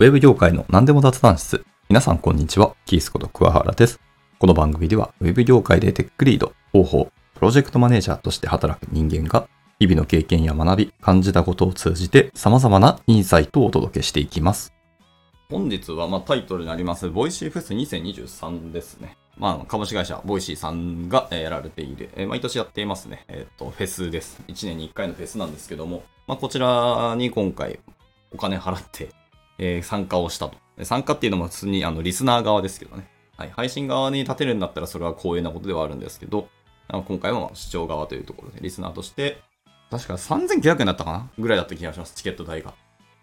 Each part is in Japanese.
ウェブ業界の何でも雑談室。皆さんこんにちは。キースこと桑原です。この番組では、ウェブ業界でテックリード、広報、プロジェクトマネージャーとして働く人間が、日々の経験や学び、感じたことを通じて様々なインサイトをお届けしていきます。本日はまタイトルになります、 Voicy フェス2023ですね。まあ、株式会社、 Voicy さんがやられている、毎年やっていますね、えっ、と、フェスです。1年に1回のフェスなんですけども、まあ、こちらに今回お金払って、えー参加をしたと。参加っていうのも普通にあのリスナー側ですけどね。はい、配信側に立てるんだったらそれは光栄なことではあるんですけど、あの今回は視聴側というところで、リスナーとして、確か3900円だったかな？ぐらいだった気がします、チケット代が。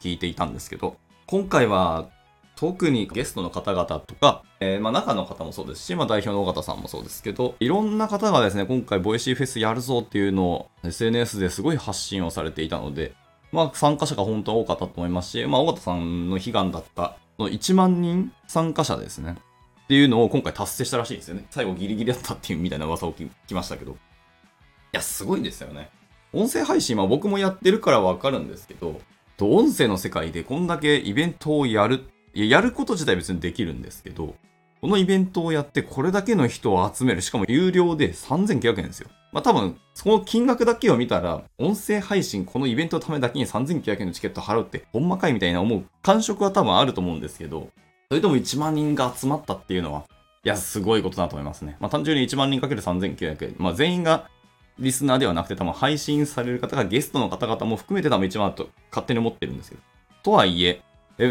聞いていたんですけど、今回は特にゲストの方々とか、えーまあ中の方もそうですし、まあ代表の緒方さんもそうですけど、いろんな方がですね、今回 Voicy フェスやるぞっていうのを SNS ですごい発信をされていたので、まあ参加者が本当は多かったと思いますし、まあ尾形さんの悲願だった、の1万人参加者ですね。っていうのを今回達成したらしいんですよね。最後ギリギリだったっていうみたいな噂を聞きましたけど。いや、すごいんですよね。音声配信は僕もやってるからわかるんですけど、音声の世界でこんだけイベントをやる、や、やること自体別にできるんですけど、このイベントをやってこれだけの人を集める、しかも有料で3900円ですよ。まあ多分、その金額だけを見たら、音声配信、このイベントのためだけに3900円のチケット払うって、ほんまかいみたいな思う感触は多分あると思うんですけど、それとも1万人が集まったっていうのは、いや、すごいことだと思いますね。まあ単純に1万人かける3900円。まあ全員がリスナーではなくて、多分配信される方がゲストの方々も含めて多分1万と勝手に思ってるんですけど。とはいえ、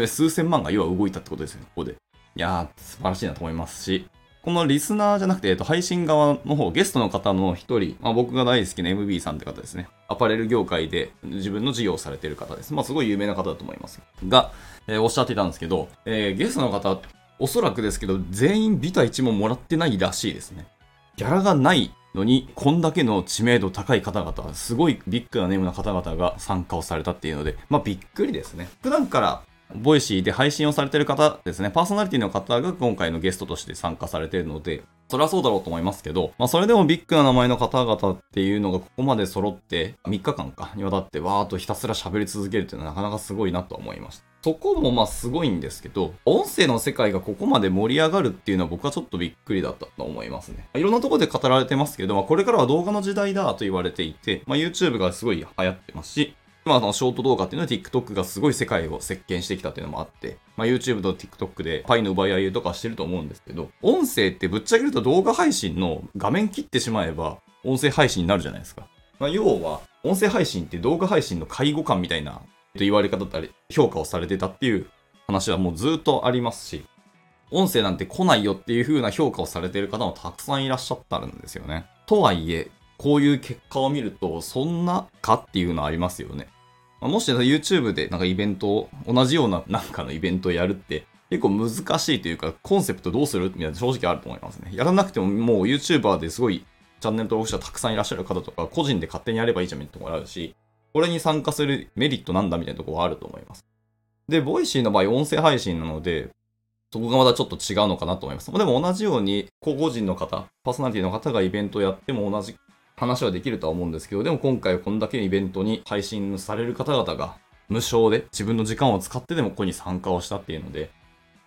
数千万が要は動いたってことですよ、ここで。いやー、素晴らしいなと思いますし、このリスナーじゃなくて、えっと、配信側の方、ゲストの方の一人、まあ、僕が大好きな MB さんって方ですね。アパレル業界で自分の事業をされてる方です。まあ、すごい有名な方だと思います。が、えーおっしゃってたんですけど、えーゲストの方、おそらくですけど、全員ビタ1文ももらってないらしいですね。ギャラがないのに、こんだけの知名度高い方々、すごいビッグなネームな方々が参加をされたっていうので、まあびっくりですね。普段から Voicy で配信をされてる方ですね、パーソナリティの方が今回のゲストとして参加されているので、それはそうだろうと思いますけど、まあそれでもビッグな名前の方々っていうのがここまで揃って、3日間かにわたってわーっとひたすら喋り続けるっていうのはなかなかすごいなと思いました。そこもまあすごいんですけど、音声の世界がここまで盛り上がるっていうのは僕はちょっとびっくりだったと思いますね。いろんなところで語られてますけど、まあ、これからは動画の時代だと言われていて、まあ、YouTube がすごい流行ってますし、まあ、そのショート動画っていうのは TikTok がすごい世界を席巻してきたっていうのもあって、まあ、YouTube と TikTok でパイの奪い合いとかしてると思うんですけど、音声ってぶっちゃけると動画配信の画面切ってしまえば音声配信になるじゃないですか。まあ、要は、音声配信って動画配信の介護官みたいな言われ方だったり、評価をされてたっていう話はもうずっとありますし、音声なんて来ないよっていう風な評価をされている方もたくさんいらっしゃったんですよね。とはいえ、こういう結果を見ると、そんなかっていうのはありますよね。まあもし YouTube でなんかイベントを、同じような なんかのイベントをやるって、結構難しいというか、コンセプトどうするみたいな正直あると思いますね。やらなくてももう YouTuber ですごいチャンネル登録者たくさんいらっしゃる方とか、個人で勝手にやればいいじゃんみたいなところあるし、これに参加するメリットなんだみたいなところはあると思います。で、 Voicy の場合音声配信なので、そこがまたちょっと違うのかなと思います。でも同じように、個々人の方、パーソナリティの方がイベントをやっても同じ話はできるとは思うんですけど、でも今回こんだけイベントに配信される方々が無償で自分の時間を使ってでもここに参加をしたっていうので、やっ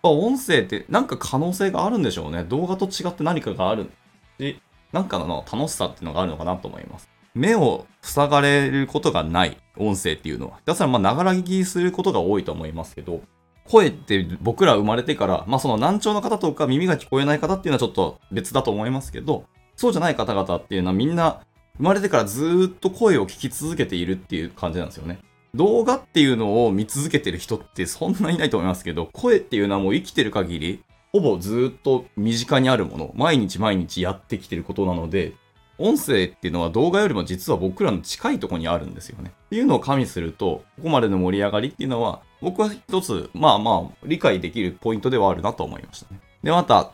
ぱ音声ってなんか可能性があるんでしょうね。動画と違って何かがあるし、なんかの楽しさっていうのがあるのかなと思います。目を塞がれることがない音声っていうのは。だからまあ、ながら聞きすることが多いと思いますけど、声って僕ら生まれてから、まあその難聴の方とか耳が聞こえない方っていうのはちょっと別だと思いますけど、そうじゃない方々っていうのはみんな生まれてからずっと声を聞き続けているっていう感じなんですよね。動画っていうのを見続けてる人ってそんなにいないと思いますけど、声っていうのはもう生きてる限り、ほぼずっと身近にあるもの、毎日毎日やってきてることなので、音声っていうのは動画よりも実は僕らの近いところにあるんですよね。っていうのを加味すると、ここまでの盛り上がりっていうのは、僕は一つ、まあまあ、理解できるポイントではあるなと思いましたね。で、また、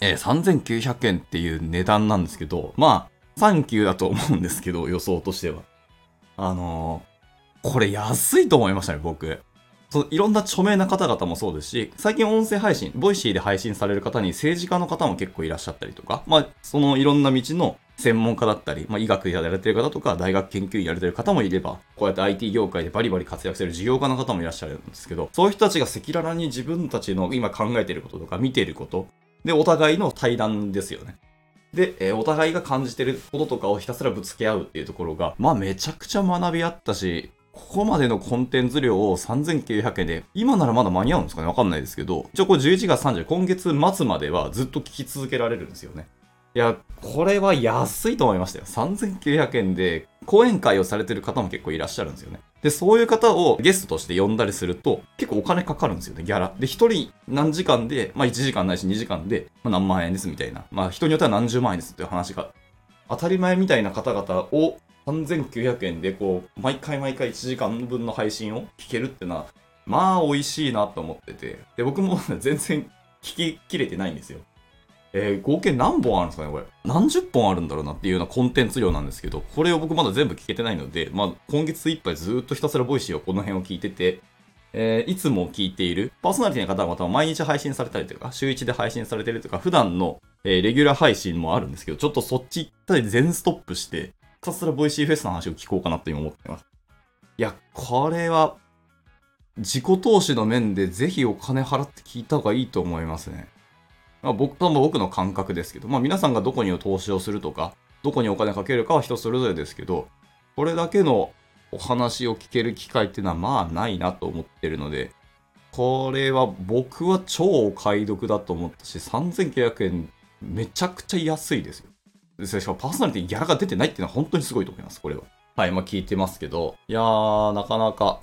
えー3900円っていう値段なんですけど、まあ、サンキューだと思うんですけど、予想としては。あのーこれ安いと思いましたね、僕。そういろんな著名な方々もそうですし、最近音声配信、 Voicy で配信される方に政治家の方も結構いらっしゃったりとか、まあ、そのいろんな道の専門家だったり、まあ、医学やられてる方とか、大学研究員やられてる方もいれば、こうやって IT 業界でバリバリ活躍してる事業家の方もいらっしゃるんですけど、そういう人たちが赤裸々に自分たちの今考えてることとか見てること、で、お互いの対談ですよね。で、えー、お互いが感じてることとかをひたすらぶつけ合うっていうところが、まあめちゃくちゃ学び合ったし、ここまでのコンテンツ量を3900円で、今ならまだ間に合うんですかね？わかんないですけど、一応これ11月30、今月末まではずっと聞き続けられるんですよね。いや、これは安いと思いましたよ。3900円で講演会をされてる方も結構いらっしゃるんですよね。で、そういう方をゲストとして呼んだりすると、結構お金かかるんですよね、ギャラ。で、一人何時間で、まあ1時間ないし2時間で、まあ何万円ですみたいな。まあ人によっては何十万円ですっていう話が、当たり前みたいな方々を3900円でこう、毎回毎回1時間分の配信を聞けるってのは、まあ美味しいなと思ってて。で、僕も全然聞ききれてないんですよ。えー、合計何本あるんですかねこれ。何十本あるんだろうなっていうようなコンテンツ量なんですけど、これを僕まだ全部聞けてないので、まあ、今月いっぱいずっとひたすら Voicy をこの辺を聞いてて、えー、いつも聞いているパーソナリティの方々は毎日配信されたりとか、週1で配信されてるとか、普段の、えー、レギュラー配信もあるんですけど、ちょっとそっち行ったり全ストップして、ひたすら Voicy フェスの話を聞こうかなと今思ってます。いや、これは、自己投資の面でぜひお金払って聞いた方がいいと思いますね。まあ、僕とも僕の感覚ですけど、まあ、皆さんがどこに投資をするとか、どこにお金かけるかは人それぞれですけど、これだけのお話を聞ける機会っていうのはまあないなと思ってるので、これは僕は超お買い得だと思ったし、3900円めちゃくちゃ安いですよ。しかもパーソナリティギャラが出てないっていうのは本当にすごいと思います、これは。はい、まあ聞いてますけど、いやー、なかなか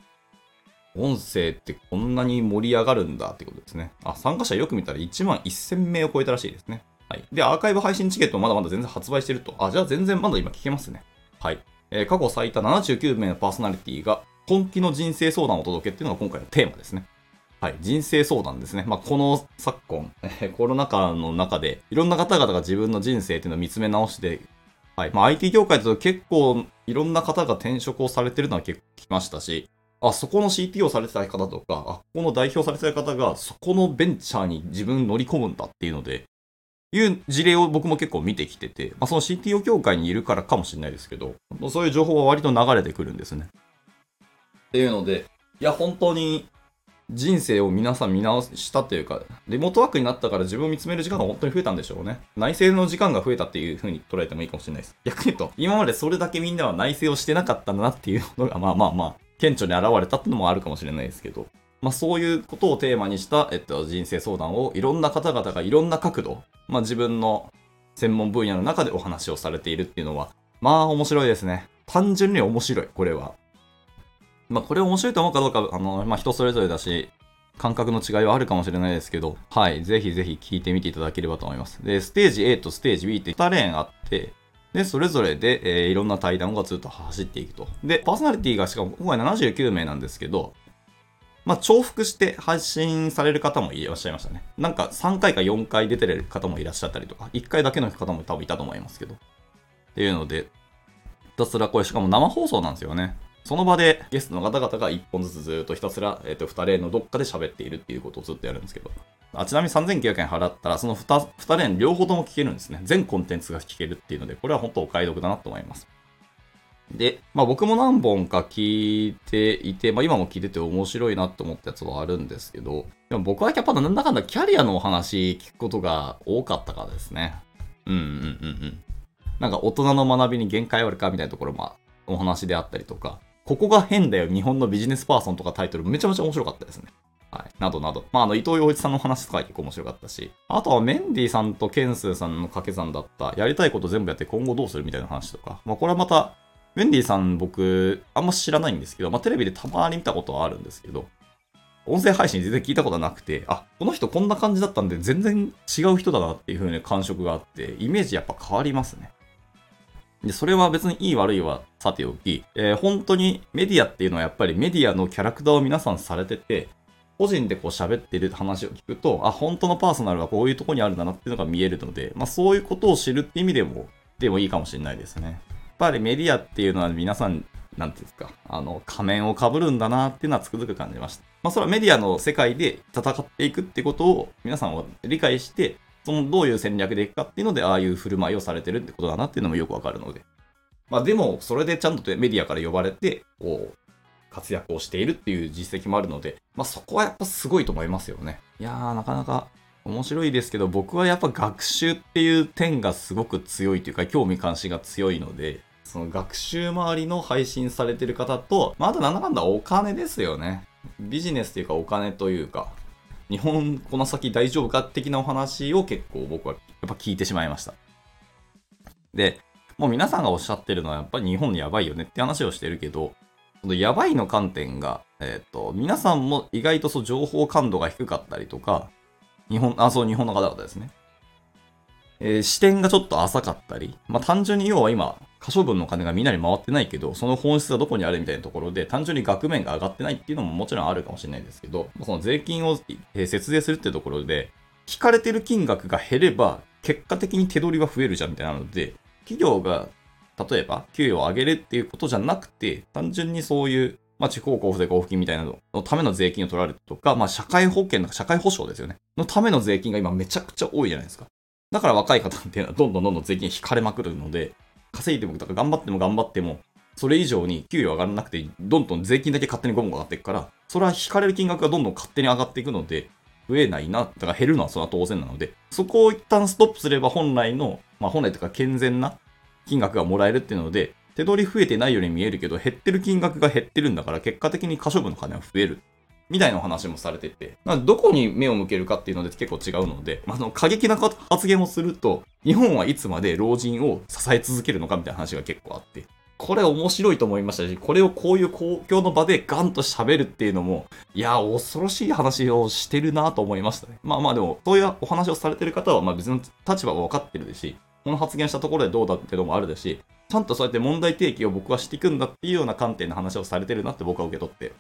音声ってこんなに盛り上がるんだってことですね。あ、参加者よく見たら1万1000名を超えたらしいですね。はい。で、アーカイブ配信チケットまだまだ全然発売してると。あ、じゃあ全然まだ今聞けますね。はい。えー、過去最多79名のパーソナリティが本気の人生相談を届けっていうのが今回のテーマですね。はい。人生相談ですね。まあ、この昨今、コロナ禍の中で、いろんな方々が自分の人生っていうのを見つめ直して、はい。まあ、IT 業界だと結構いろんな方が転職をされてるのは結構聞きましたし、あそこの CTO されてた方とか、あここの代表されてた方が、そこのベンチャーに自分乗り込むんだっていうので、いう事例を僕も結構見てきてて、まあ、その CTO 協会にいるからかもしれないですけど、そういう情報は割と流れてくるんですね。っていうので、いや、本当に人生を皆さん見直したというか、リモートワークになったから自分を見つめる時間が本当に増えたんでしょうね。内政の時間が増えたっていう風に捉えてもいいかもしれないです。逆に言うと、今までそれだけみんなは内政をしてなかったんだなっていうのが、まあまあまあ、顕著に現れたってのもあるかもしれないですけど、まあ、そういうことをテーマにした、えっと、人生相談をいろんな方々がいろんな角度、まあ、自分の専門分野の中でお話をされているっていうのは、まあ面白いですね。単純に面白い、これは。まあこれ面白いと思うかどうか、あの、まあ人それぞれだし、感覚の違いはあるかもしれないですけど、はい、ぜひぜひ聞いてみていただければと思います。で、ステージ A とステージ B って2レーンあって、で、それぞれで、えー、いろんな対談がずっと走っていくと。で、パーソナリティがしかも今回79名なんですけど、まあ、重複して配信される方もいらっしゃいましたね。なんか3回か4回出てる方もいらっしゃったりとか、1回だけの方も多分いたと思いますけど。っていうので、ひたすらこれしかも生放送なんですよね。その場でゲストの方々が1本ずつずっとひたすら、えっ、ー、と、2例のどっかで喋っているっていうことをずっとやるんですけど。あちなみに3900円払ったら、その 2, 2連両方とも聞けるんですね。全コンテンツが聞けるっていうので、これは本当お買い得だなと思います。で、まあ僕も何本か聞いていて、まあ今も聞いてて面白いなって思ったやつはあるんですけど、でも僕はやっぱなんだかんだキャリアのお話聞くことが多かったからですね。うんうんうんうん。なんか大人の学びに限界あるかみたいなところもお話であったりとか、ここが変だよ日本のビジネスパーソンとかタイトルめちゃめちゃ面白かったですね。はい。などなど。まあ、あの、伊藤洋一さんの話とか結構面白かったし、あとはメンディーさんとケンスーさんの掛け算だった、やりたいこと全部やって今後どうするみたいな話とか、まあ、これはまた、メンディーさん僕、あんま知らないんですけど、まあ、テレビでたまに見たことはあるんですけど、音声配信全然聞いたことなくて、あ、この人こんな感じだったんで全然違う人だなっていう風に感触があって、イメージやっぱ変わりますね。で、それは別にいい悪いはさておき、えー、本当にメディアっていうのはやっぱりメディアのキャラクターを皆さんされてて、個人でこう喋ってる話を聞くと、あ、本当のパーソナルはこういうとこにあるんだなっていうのが見えるので、まあそういうことを知るって意味でも、でもいいかもしれないですね。やっぱりメディアっていうのは皆さん、なんていうんですか、あの、仮面を被るんだなっていうのはつくづく感じました。まあそれはメディアの世界で戦っていくってことを皆さんは理解して、そのどういう戦略でいくかっていうので、ああいう振る舞いをされてるってことだなっていうのもよくわかるので。まあでも、それでちゃんとメディアから呼ばれて、こう、活躍をしているっていう実績もあるので、まあそこはやっぱすごいと思いますよね。いやー、なかなか面白いですけど、僕はやっぱ学習っていう点がすごく強いというか、興味関心が強いので、その学習周りの配信されてる方と、まあ、あとなんだかんだお金ですよね。ビジネスというかお金というか、日本この先大丈夫か的なお話を結構僕はやっぱ聞いてしまいました。で、もう皆さんがおっしゃってるのはやっぱり日本やばいよねって話をしてるけど、そのやばいの観点が、えっ、ー、と、皆さんも意外とそう情報感度が低かったりとか、日本、あ、そう、日本の方々ですね。えー、視点がちょっと浅かったり、まあ単純に要は今、可処分の金がみんなに回ってないけど、その本質はどこにあるみたいなところで、単純に額面が上がってないっていうのももちろんあるかもしれないですけど、その税金をえ節税するってところで、引かれてる金額が減れば、結果的に手取りは増えるじゃんみたいなので、企業が、例えば、給与を上げるっていうことじゃなくて、単純にそういう、まあ、地方交付税交付金みたいなののための税金を取られるとか、まあ、社会保険とか社会保障ですよね。のための税金が今めちゃくちゃ多いじゃないですか。だから若い方っていうのはどんどんどんどん税金引かれまくるので、稼いでもとか頑張っても頑張っても、それ以上に給与上がらなくて、どんどん税金だけ勝手にゴムが上がっていくから、それは引かれる金額がどんどん勝手に上がっていくので、増えないな、だから減るのはそれは当然なので、そこを一旦ストップすれば本来の、まあ本来というか健全な金額がもらえるっていうので、手取り増えてないように見えるけど、減ってる金額が減ってるんだから、結果的に可処分の金は増える。みたいな話もされてて、どこに目を向けるかっていうので結構違うので、まあ、の過激な発言をすると、日本はいつまで老人を支え続けるのかみたいな話が結構あって、これ面白いと思いましたし、これをこういう公共の場でガンと喋るっていうのも、いや、恐ろしい話をしてるなと思いましたね。まあまあでも、そういうお話をされてる方は、まあ別の立場は分かってるし、この発言したところでどうだっていうのもあるでし、ちゃんとそうやって問題提起を僕はしていくんだっていうような観点の話をされてるなって僕は受け取って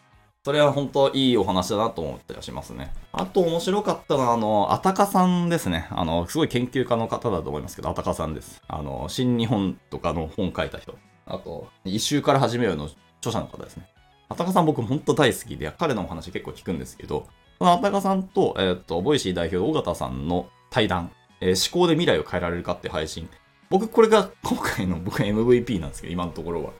それは本当いいお話だなと思ったりはしますね。あと面白かったのは、あの、あたかさんですね。あの、すごい研究家の方だと思いますけど、あたかさんです。あの、新日本とかの本書いた人。あと、一周から始めようの著者の方ですね。安宅さん僕本当大好きで、彼のお話結構聞くんですけど、この安宅さんと、えー、っと、 Voicy 代表、緒方さんの対談、えー、思考で未来を変えられるかって配信。僕、これが今回の僕 MVP なんですけど、今のところは。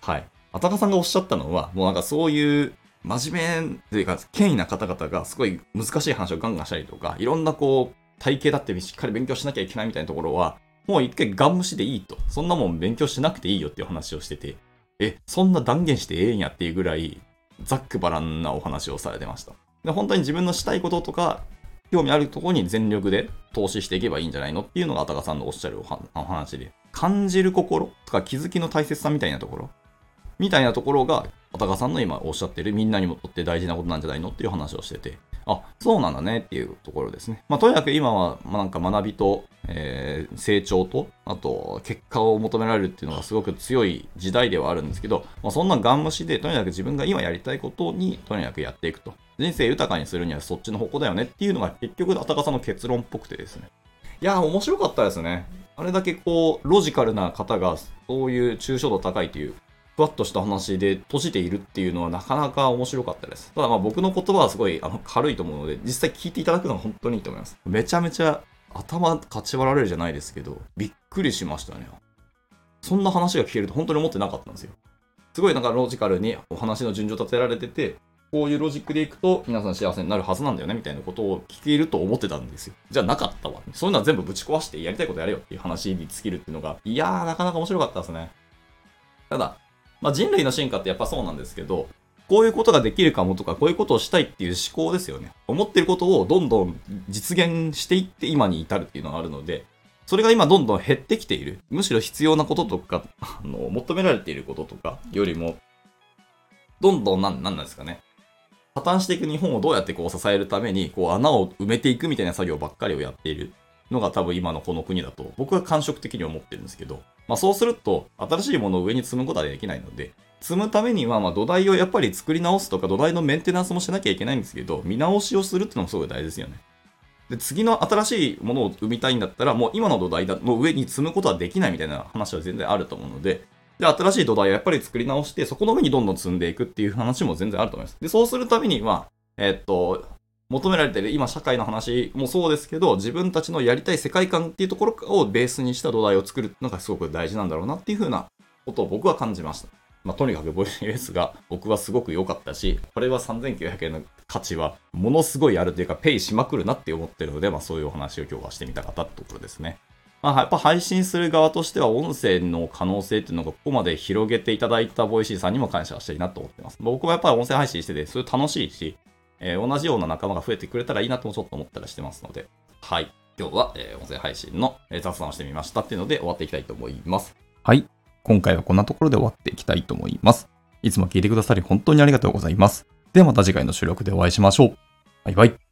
はい。安宅さんがおっしゃったのは、もうなんかそういう真面目というか、権威な方々がすごい難しい話をガンガンしたりとか、いろんなこう、体系だってしっかり勉強しなきゃいけないみたいなところは、もう一回ガン無視でいいと。そんなもん勉強しなくていいよっていう話をしてて、え、そんな断言してええんやっていうぐらい、ざっくばらんなお話をされてました。で本当に自分のしたいこととか、興味あるところに全力で投資していけばいいんじゃないの？っていうのがあたかさんのおっしゃるお話で、感じる心とか気づきの大切さみたいなところ。みたいなところが、おたかさんの今おっしゃってるみんなにもとって大事なことなんじゃないのっていう話をしてて、あ、そうなんだねっていうところですね。まあ、とにかく今は、まあ、なんか学びと、えー、成長と、あと、結果を求められるっていうのがすごく強い時代ではあるんですけど、まあ、そんなガン無視で、とにかく自分が今やりたいことに、とにかくやっていくと。人生豊かにするにはそっちの方向だよねっていうのが結局、あたかさんの結論っぽくてですね。いやー、面白かったですね。あれだけこう、ロジカルな方が、そういう抽象度高いというふわっとした話で閉じているっていうのはなかなか面白かったです。ただまあ僕の言葉はすごいあの軽いと思うので、実際聞いていただくのは本当にいいと思います。めちゃめちゃ頭かち割られるじゃないですけど、びっくりしましたね。そんな話が聞けると本当に思ってなかったんですよ。すごいなんかロジカルにお話の順序立てられてて、こういうロジックでいくと皆さん幸せになるはずなんだよねみたいなことを聞けると思ってたんですよ。じゃあなかったわ。そういうのは全部ぶち壊してやりたいことやれよっていう話に尽きるっていうのが、いやーなかなか面白かったですね。ただ、まあ、人類の進化ってやっぱそうなんですけど、こういうことができるかもとか、こういうことをしたいっていう思考ですよね。思ってることをどんどん実現していって今に至るっていうのがあるので、それが今どんどん減ってきている。むしろ必要なこととか、あの、求められていることとかよりも、どんどんなん、なんなんですかね。破綻していく日本をどうやってこう支えるために、こう穴を埋めていくみたいな作業ばっかりをやっているのが多分今のこの国だと、僕は感触的に思ってるんですけど、まあそうすると、新しいものを上に積むことはできないので、積むためには、まあ土台をやっぱり作り直すとか、土台のメンテナンスもしなきゃいけないんですけど、見直しをするっていうのもすごい大事ですよね。で、次の新しいものを生みたいんだったら、もう今の土台の上に積むことはできないみたいな話は全然あると思うので、で、新しい土台をやっぱり作り直して、そこの上にどんどん積んでいくっていう話も全然あると思います。で、そうするためには、え、っと、求められてる今社会の話もそうですけど、自分たちのやりたい世界観っていうところをベースにした土台を作るのがすごく大事なんだろうなっていう風なことを僕は感じました。まあ、とにかくボイスが僕はすごく良かったし、これは3900円の価値はものすごいあるというか、ペイしまくるなって思ってるので、まあそういうお話を今日はしてみたかったってところですね。まあ、やっぱ配信する側としては音声の可能性っていうのがここまで広げていただいた Voicy さんにも感謝したいなと思ってます。僕はやっぱり音声配信してて、それ楽しいし、えー、同じような仲間が増えてくれたらいいなともちょっと思ったりしてますので、はい。今日は、えー、音声配信の雑談をしてみましたっていうので終わっていきたいと思います。はい。今回はこんなところで終わっていきたいと思います。いつも聞いてくださり本当にありがとうございます。ではまた次回の収録でお会いしましょう。バイバイ。